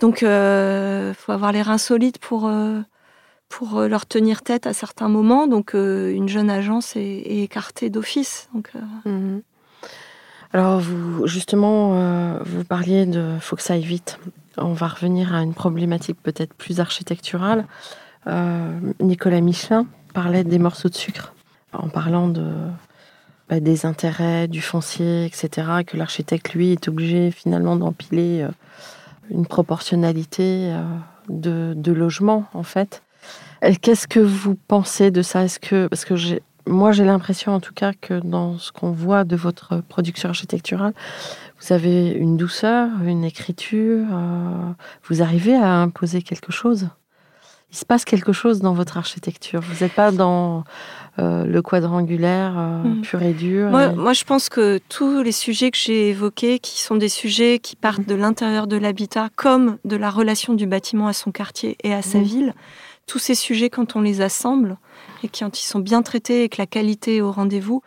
C: Donc, il euh, faut avoir les reins solides pour, euh, pour leur tenir tête à certains moments. Donc, euh, une jeune agence est, écartée d'office. Donc,
B: mmh. Alors, vous, justement, vous parliez de faut que ça aille vite. On va revenir à une problématique peut-être plus architecturale. Nicolas Michelin parlait des morceaux de sucre en parlant de bah, des intérêts, du foncier, etc., que l'architecte, lui, est obligé finalement d'empiler euh, une proportionnalité euh, de, logements, en fait. Qu'est-ce que vous pensez de ça? Est-ce que parce que moi, j'ai l'impression, en tout cas, que dans ce qu'on voit de votre production architecturale, vous avez une douceur, une écriture. Euh, vous arrivez à imposer quelque chose? Il se passe quelque chose dans votre architecture. Vous n'êtes pas dans euh, le quadrangulaire euh, mmh. pur et dur.
C: Moi,
B: et...
C: moi, je pense que tous les sujets que j'ai évoqués, qui sont des sujets qui partent mmh. de l'intérieur de l'habitat, comme de la relation du bâtiment à son quartier et à sa mmh. ville, tous ces sujets, quand on les assemble et quand ils sont bien traités et que la qualité est au rendez-vous,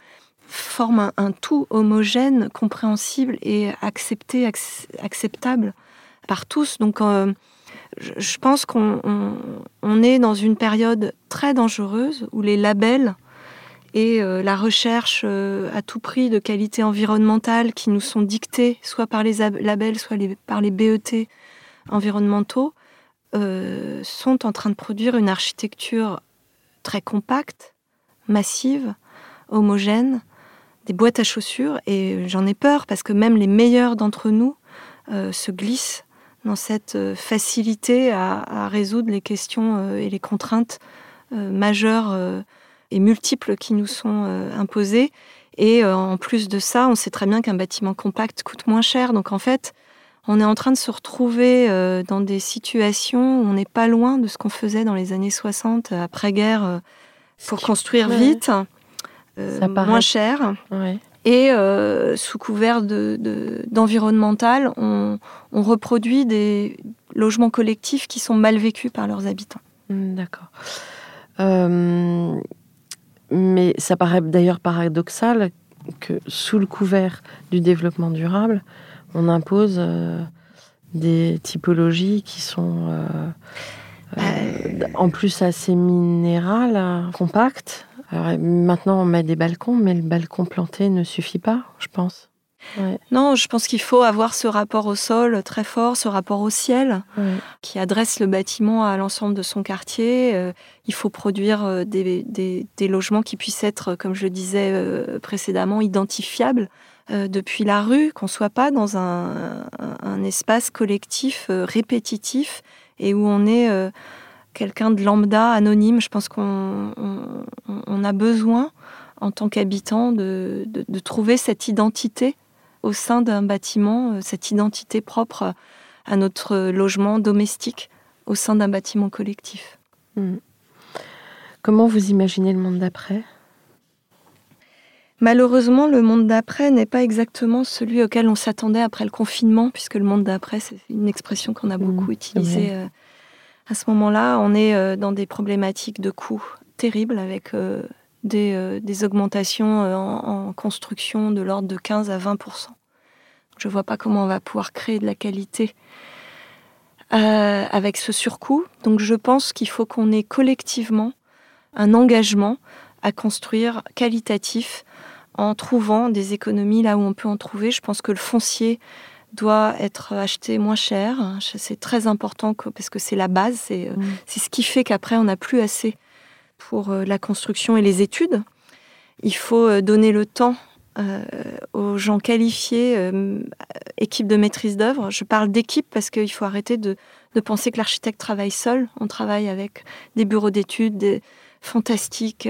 C: forment un, un, tout homogène, compréhensible et accepté, ac acceptable par tous. Donc, euh, je pense qu'on on, on est dans une période très dangereuse où les labels et euh, la recherche euh, à tout prix de qualité environnementale qui nous sont dictés soit par les labels, soit par les BET environnementaux, euh, sont en train de produire une architecture très compacte, massive, homogène, des boîtes à chaussures. Et j'en ai peur parce que même les meilleurs d'entre nous se glissent dans cette facilité à, à résoudre les questions euh, et les contraintes euh, majeures euh, et multiples qui nous sont euh, imposées. Et euh, en plus de ça, on sait très bien qu'un bâtiment compact coûte moins cher. Donc en fait, on est en train de se retrouver euh, dans des situations où on n'est pas loin de ce qu'on faisait dans les années 60, après-guerre, euh, pour construire vite, moins cher.
B: Ouais.
C: Et euh, sous couvert de- de- d'environnemental, on, on reproduit des logements collectifs qui sont mal vécus par leurs habitants.
B: Hmm, D'accord. Euh, mais ça paraît d'ailleurs paradoxal que sous le couvert du développement durable, on impose euh, des typologies qui sont euh, en plus assez minérales, compactes. Alors, maintenant, on met des balcons, mais le balcon planté ne suffit pas, je pense. Ouais,
C: Non, je pense qu'il faut avoir ce rapport au sol très fort, ce rapport au ciel,
B: ouais.
C: qui adresse le bâtiment à l'ensemble de son quartier. Euh, il faut produire euh, des, des- des logements qui puissent être, comme je le disais euh, précédemment, identifiables euh, depuis la rue, qu'on soit pas dans un, un- un espace collectif euh, répétitif et où on est euh, quelqu'un de lambda, anonyme. Je pense qu'on on- on- on a besoin, en tant qu'habitant, de, de- de trouver cette identité au sein d'un bâtiment, euh, cette identité propre à notre logement domestique au sein d'un bâtiment collectif.
B: Hmm. Comment vous imaginez le monde d'après?
C: Malheureusement, le monde d'après n'est pas exactement celui auquel on s'attendait après le confinement, puisque le monde d'après, c'est une expression qu'on a beaucoup
B: Mhm,
C: utilisée euh, à ce moment-là. On est euh, dans des problématiques de coûts terribles avec euh, des, euh, des augmentations en, construction de l'ordre de 15 à 20% Je ne vois pas comment on va pouvoir créer de la qualité avec ce surcoût. Donc je pense qu'il faut qu'on ait collectivement un engagement à construire qualitatif en trouvant des économies là où on peut en trouver. Je pense que le foncier doit être acheté moins cher. C'est très important parce que c'est la base, c'est euh,
B: Mm.
C: c'est ce qui fait qu'après on n'a plus assez pour euh, la construction et les études. Il faut euh, donner le temps euh, aux gens qualifiés, euh, équipe de maîtrise d'œuvre. Je parle d'équipe parce qu'il faut arrêter de, de penser que l'architecte travaille seul. On travaille avec des bureaux d'études, des fantastiques,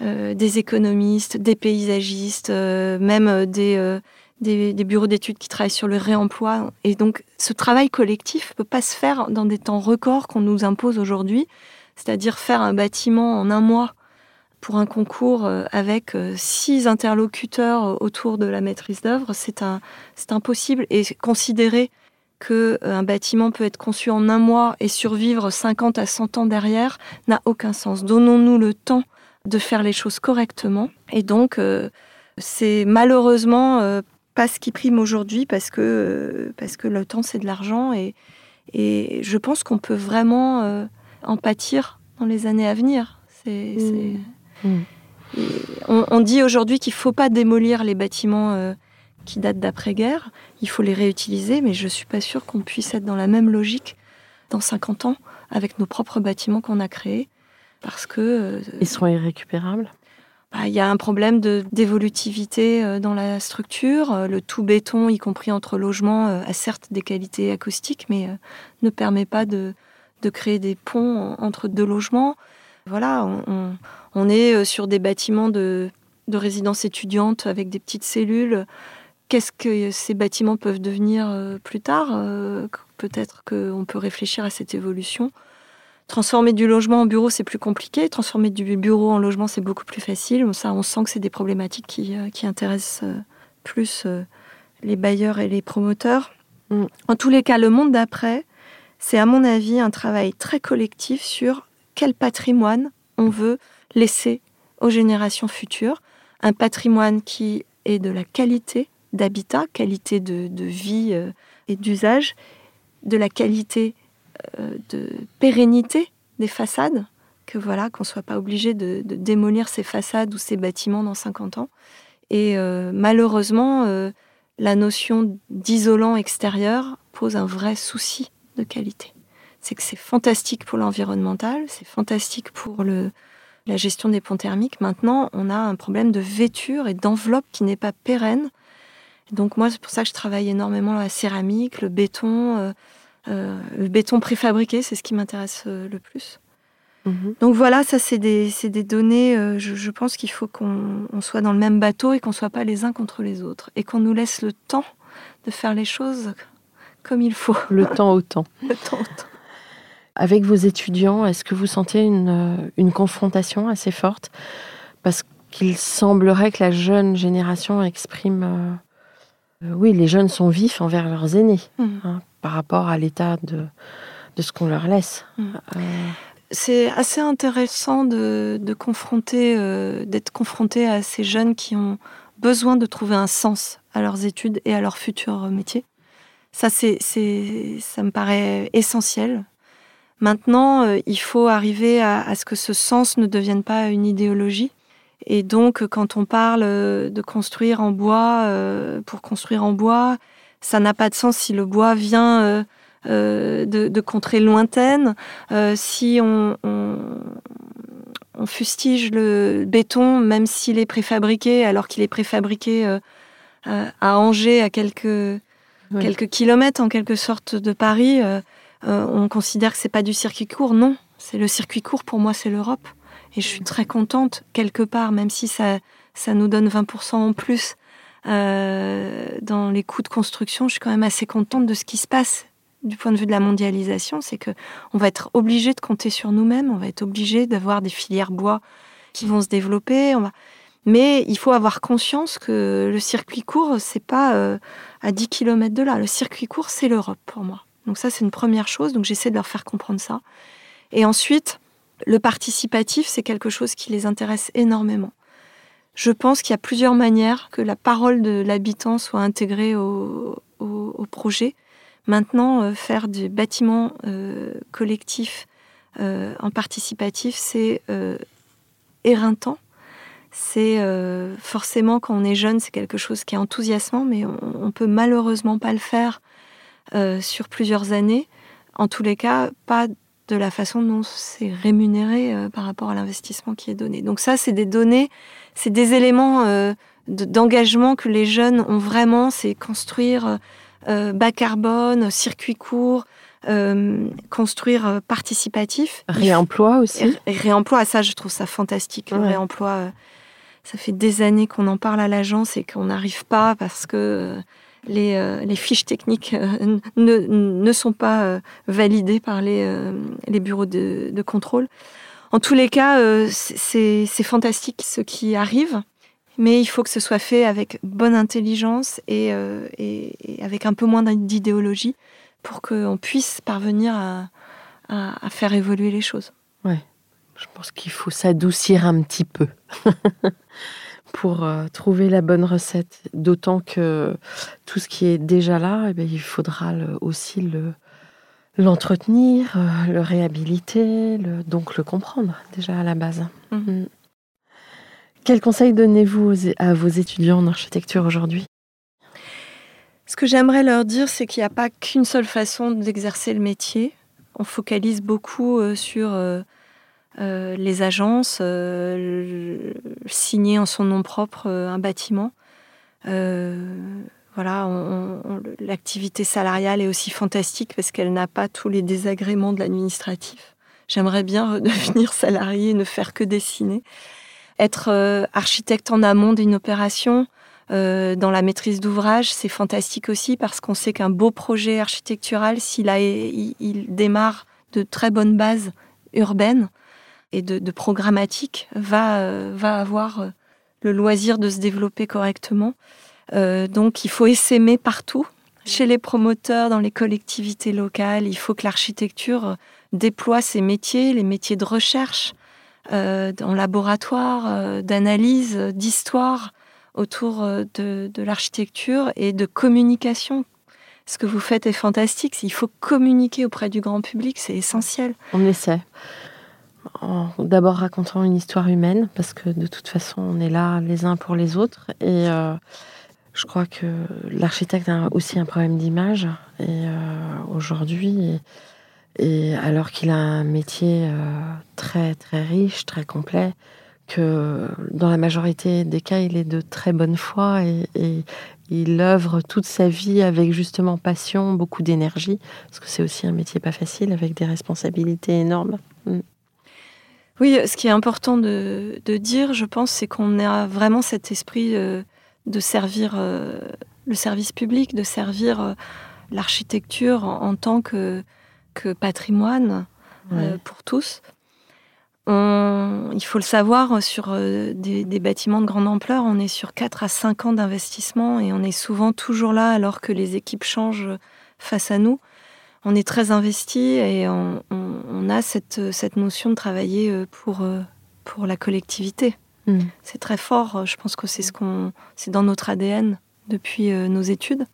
C: euh, des économistes, des paysagistes, même euh, des, euh, bureaux d'études qui travaillent sur le réemploi. Et donc, ce travail collectif ne peut pas se faire dans des temps records qu'on nous impose aujourd'hui, c'est-à-dire faire un bâtiment en un mois pour un concours euh, avec euh, six interlocuteurs autour de la maîtrise d'œuvre, c'est impossible. Et considérer qu'un un bâtiment peut être conçu en un mois et survivre 50 à 100 ans derrière n'a aucun sens. Donnons-nous le temps de faire les choses correctement. Et donc, euh, c'est malheureusement pas ce qui prime aujourd'hui parce que, euh, parce que le temps, c'est de l'argent. Et, et je pense qu'on peut vraiment euh, en pâtir dans les années à venir. C'est, mmh. Mmh. On, dit aujourd'hui qu'il ne faut pas démolir les bâtiments euh, qui datent d'après-guerre. Il faut les réutiliser, mais je ne suis pas sûre qu'on puisse être dans la même logique dans 50 ans avec nos propres bâtiments qu'on a créés. Parce que.
B: Ils seront irrécupérables?
C: Il y a un problème d'évolutivité euh, dans la structure. Euh, le tout béton, y compris entre logements, euh, a certes des qualités acoustiques, mais ne permet pas de, créer des ponts entre deux logements. Voilà, on, est sur des bâtiments de, de résidence étudiante avec des petites cellules. Qu'est-ce que ces bâtiments peuvent devenir plus tard? Peut-être qu'on peut réfléchir à cette évolution. Transformer du logement en bureau, c'est plus compliqué. Transformer du bureau en logement, c'est beaucoup plus facile. Ça, on sent que c'est des problématiques qui, euh, intéressent euh, plus euh, les bailleurs et les promoteurs. Mm. En tous les cas, le monde d'après, c'est à mon avis un travail très collectif sur quel patrimoine on veut laisser aux générations futures. Un patrimoine qui est de la qualité d'habitat, qualité de, de vie et d'usage, de la qualité de pérennité des façades, que voilà, qu'on soit pas obligé de, démolir ces façades ou ces bâtiments dans 50 ans. Et euh, malheureusement, euh, la notion d'isolant extérieur pose un vrai souci de qualité. C'est que c'est fantastique pour l'environnemental, c'est fantastique pour le, la gestion des ponts thermiques. Maintenant, on a un problème de vêture et d'enveloppe qui n'est pas pérenne. Donc moi, c'est pour ça que je travaille énormément la céramique, le béton, euh, le béton préfabriqué, c'est ce qui m'intéresse euh, le plus. Mhm. Donc voilà, ça c'est des, des, données, euh, je, pense qu'il faut qu'on soit dans le même bateau et qu'on ne soit pas les uns contre les autres. Et qu'on nous laisse le temps de faire les choses comme il faut.
B: Le temps au temps.
C: le temps au temps.
B: Avec vos étudiants, est-ce que vous sentez une, une confrontation assez forte? Parce qu'il semblerait que la jeune génération exprime... oui, les jeunes sont vifs envers leurs aînés. Mhm. Hein, par rapport à l'état de, de ce qu'on leur laisse. Mm.
C: Euh, c'est assez intéressant de, de confronter, euh, d'être confronté à ces jeunes qui ont besoin de trouver un sens à leurs études et à leur futur métier. Ça, c'est, ça me paraît essentiel. Maintenant, euh, il faut arriver à, à, ce que ce sens ne devienne pas une idéologie. Et donc, quand on parle de construire en bois, pour construire en bois, ça n'a pas de sens si le bois vient euh, euh, de, contrées lointaines, euh, si on, fustige le béton, même s'il est préfabriqué, alors qu'il est préfabriqué à Angers, à quelques, quelques kilomètres en quelque sorte de Paris, on considère que c'est pas du circuit court. Non, c'est le circuit court pour moi, c'est l'Europe. Et je suis très contente, quelque part, même si ça, ça nous donne 20% en plus euh, dans les coûts de construction, je suis quand même assez contente de ce qui se passe du point de vue de la mondialisation. C'est que on va être obligé de compter sur nous-mêmes, on va être obligé d'avoir des filières bois qui vont se développer. Mais il faut avoir conscience que le circuit court, c'est pas euh, à 10 km de là. Le circuit court, c'est l'Europe pour moi. Donc ça, c'est une première chose. Donc j'essaie de leur faire comprendre ça. Et ensuite, le participatif, c'est quelque chose qui les intéresse énormément. Je pense qu'il y a plusieurs manières que la parole de l'habitant soit intégrée au, projet. Maintenant, euh, faire du bâtiment euh, collectif euh, en participatif, c'est éreintant. C'est forcément quand on est jeune, c'est quelque chose qui est enthousiasmant, mais on, on peut malheureusement pas le faire sur plusieurs années. En tous les cas, pas de la façon dont c'est rémunéré par rapport à l'investissement qui est donné. Donc ça, c'est des données c'est des éléments euh, d'engagement que les jeunes ont vraiment, c'est construire euh, bas carbone, circuit court, euh, construire participatif.
B: Réemploi aussi.
C: réemploi, ça je trouve ça fantastique. Le réemploi, Ça fait des années qu'on en parle à l'agence et qu'on n'arrive pas parce que les, les fiches techniques ne, ne, sont pas validées par les, les bureaux de, de, contrôle. En tous les cas, c'est fantastique ce qui arrive mais il faut que ce soit fait avec bonne intelligence et, euh, avec un peu moins d'idéologie pour qu'on puisse parvenir à, faire évoluer les choses.
B: Ouais, je pense qu'il faut s'adoucir un petit peu pour euh, trouver la bonne recette. D'autant que tout ce qui est déjà là, eh bien, il faudra aussi le, l'entretenir, euh, le réhabiliter, donc le comprendre déjà à la base. Mmh. Mmh. Quel conseil donnez-vous à vos étudiants en architecture aujourd'hui?
C: Ce que j'aimerais leur dire, c'est qu'il n'y a pas qu'une seule façon d'exercer le métier. On focalise beaucoup euh, sur euh, euh, les agences, signer en son nom propre un bâtiment. Voilà, l'activité salariale est aussi fantastique parce qu'elle n'a pas tous les désagréments de l'administratif. J'aimerais bien redevenir salarié et ne faire que dessiner être euh, architecte en amont d'une opération, euh, dans la maîtrise d'ouvrage, c'est fantastique aussi parce qu'on sait qu'un beau projet architectural, s'il il, démarre de très bonnes bases urbaines et de, programmatique, va, euh, va avoir le loisir de se développer correctement. Donc il faut essaimer partout, chez les promoteurs, dans les collectivités locales. Il faut que l'architecture déploie ses métiers, les métiers de recherche, euh, en laboratoire euh, d'analyse, d'histoire autour euh, de, l'architecture et de communication. Ce que vous faites est fantastique. Il faut communiquer auprès du grand public, c'est essentiel.
B: On essaie. D'abord racontant une histoire humaine, parce que de toute façon, on est là les uns pour les autres. Et je crois que l'architecte a aussi un problème d'image. Et aujourd'hui, et alors qu'il a un métier euh, très très riche, très complet, que dans la majorité des cas, il est de très bonne foi et, il œuvre toute sa vie avec justement passion, beaucoup d'énergie, parce que c'est aussi un métier pas facile avec des responsabilités énormes. Mm.
C: Oui, ce qui est important de, dire, je pense, c'est qu'on a vraiment cet esprit euh, de servir euh, le service public, de servir l'architecture en, tant que patrimoine euh, pour tous. il faut le savoir, sur euh, des, bâtiments de grande ampleur, on est sur 4 à 5 ans d'investissement et on est souvent toujours là alors que les équipes changent face à nous. On est très investi et on, a cette, cette, notion de travailler euh, pour, pour la collectivité. Mm. C'est très fort, je pense que c'est ce qu'on, c'est dans notre ADN depuis nos études.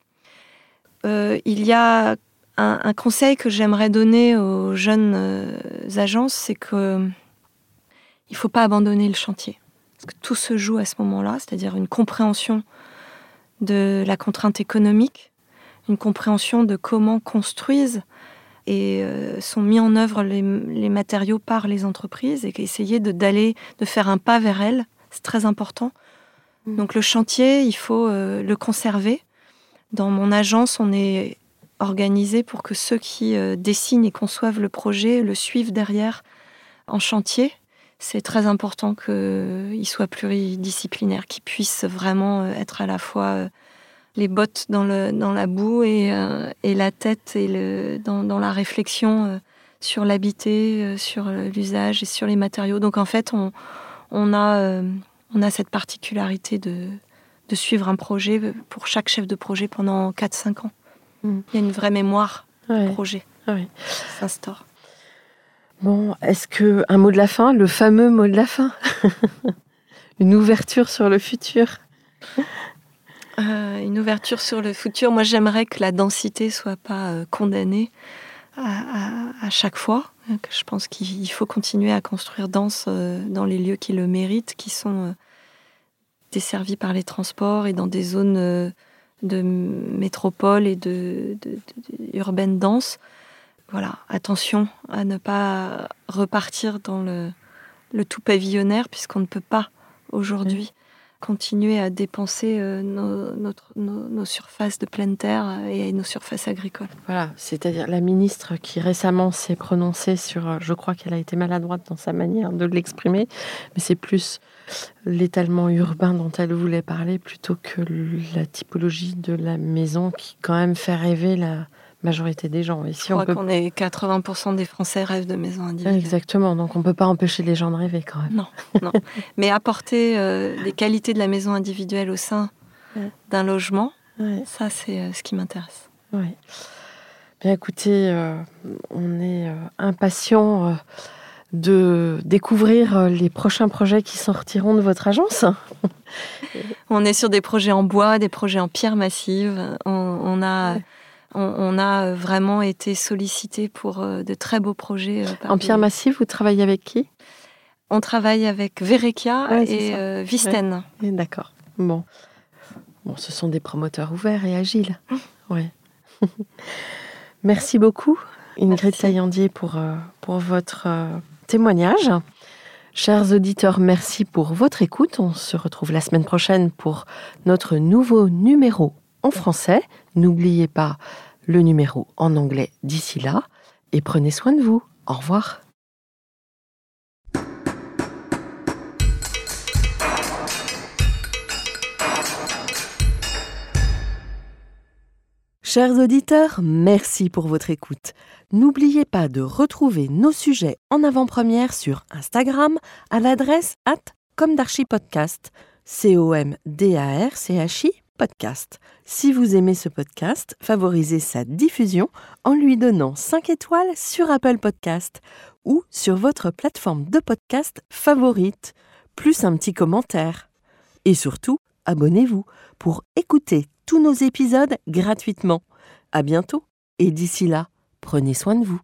C: il y a un, conseil que j'aimerais donner aux jeunes euh, agences, c'est que il faut pas abandonner le chantier. Parce que tout se joue à ce moment-là, c'est-à-dire une compréhension de la contrainte économique, une compréhension de comment construisent et euh, sont mis en œuvre les, matériaux par les entreprises et essayer d'aller de faire un pas vers elles, c'est très important. Mmh. Donc le chantier, il faut euh, le conserver. Dans mon agence, on est organisé pour que ceux qui euh, dessinent et conçoivent le projet le suivent derrière en chantier. C'est très important qu'il soit pluridisciplinaire, qu'il puisse vraiment être à la fois les bottes dans, le, dans la boue et, et la tête et le, dans, dans la réflexion sur l'habité, sur l'usage et sur les matériaux. Donc en fait, on, on, a, on a cette particularité de, de suivre un projet pour chaque chef de projet pendant 4-5 ans. Il y a une vraie mémoire projet
B: oui.
C: qui s'instaure.
B: Bon, est-ce que un mot de la fin, le fameux mot de la fin, une ouverture sur le futur?
C: Euh, Une ouverture sur le futur. Moi, j'aimerais que la densité soit pas euh, condamnée à, chaque fois. je pense qu'il faut continuer à construire dense euh, dans les lieux qui le méritent, qui sont desservis par les transports et dans des zones de métropole et de, urbaine dense. Voilà, attention à ne pas repartir dans le, tout pavillonnaire, puisqu'on ne peut pas aujourd'hui continuer à dépenser euh, nos, nos- surfaces de pleine terre et nos surfaces agricoles.
B: Voilà, c'est-à-dire la ministre qui récemment s'est prononcée sur, euh, je crois qu'elle a été maladroite dans sa manière de l'exprimer, mais c'est plus l'étalement urbain dont elle voulait parler plutôt que la typologie de la maison qui quand même fait rêver la majorité des gens. Et si
C: Je
B: on
C: crois
B: peut...
C: qu'on est 80% des Français rêvent de maisons individuelles.
B: Exactement, donc on peut pas empêcher les gens de rêver quand même.
C: Mais apporter euh, les qualités de la maison individuelle au sein
B: Ouais.
C: d'un logement,
B: Ouais.
C: ça c'est euh, ce qui m'intéresse.
B: Oui. Bien écoutez, euh, on est euh, impatient de découvrir les prochains projets qui sortiront de votre agence.
C: On est sur des projets en bois, des projets en pierre massive. On, on a,
B: Ouais.
C: On, on a vraiment été sollicité pour euh, de très beaux projets. euh,
B: En pierre massive, vous travaillez avec qui?
C: On travaille avec Verekia
B: Ouais,
C: et euh, Visten.
B: D'accord. Bon. Bon, ce sont des promoteurs ouverts et agiles. Oui. Merci beaucoup, Ingrid. Taillandier, pour, euh, pour votre euh, témoignage. Chers auditeurs, merci pour votre écoute. On se retrouve la semaine prochaine pour notre nouveau numéro en français. N'oubliez pas le numéro en anglais d'ici là. Et prenez soin de vous. Au revoir. Chers auditeurs, merci pour votre écoute. N'oubliez pas de retrouver nos sujets en avant-première sur Instagram à l'adresse at comdarchipodcast, C-O-M-D-A-R-C-H-I podcast. Si vous aimez ce podcast, favorisez sa diffusion en lui donnant 5 étoiles sur Apple Podcast ou sur votre plateforme de podcast favorite, plus un petit commentaire. Et surtout, abonnez-vous pour écouter tous nos épisodes gratuitement. À bientôt et d'ici là, prenez soin de vous.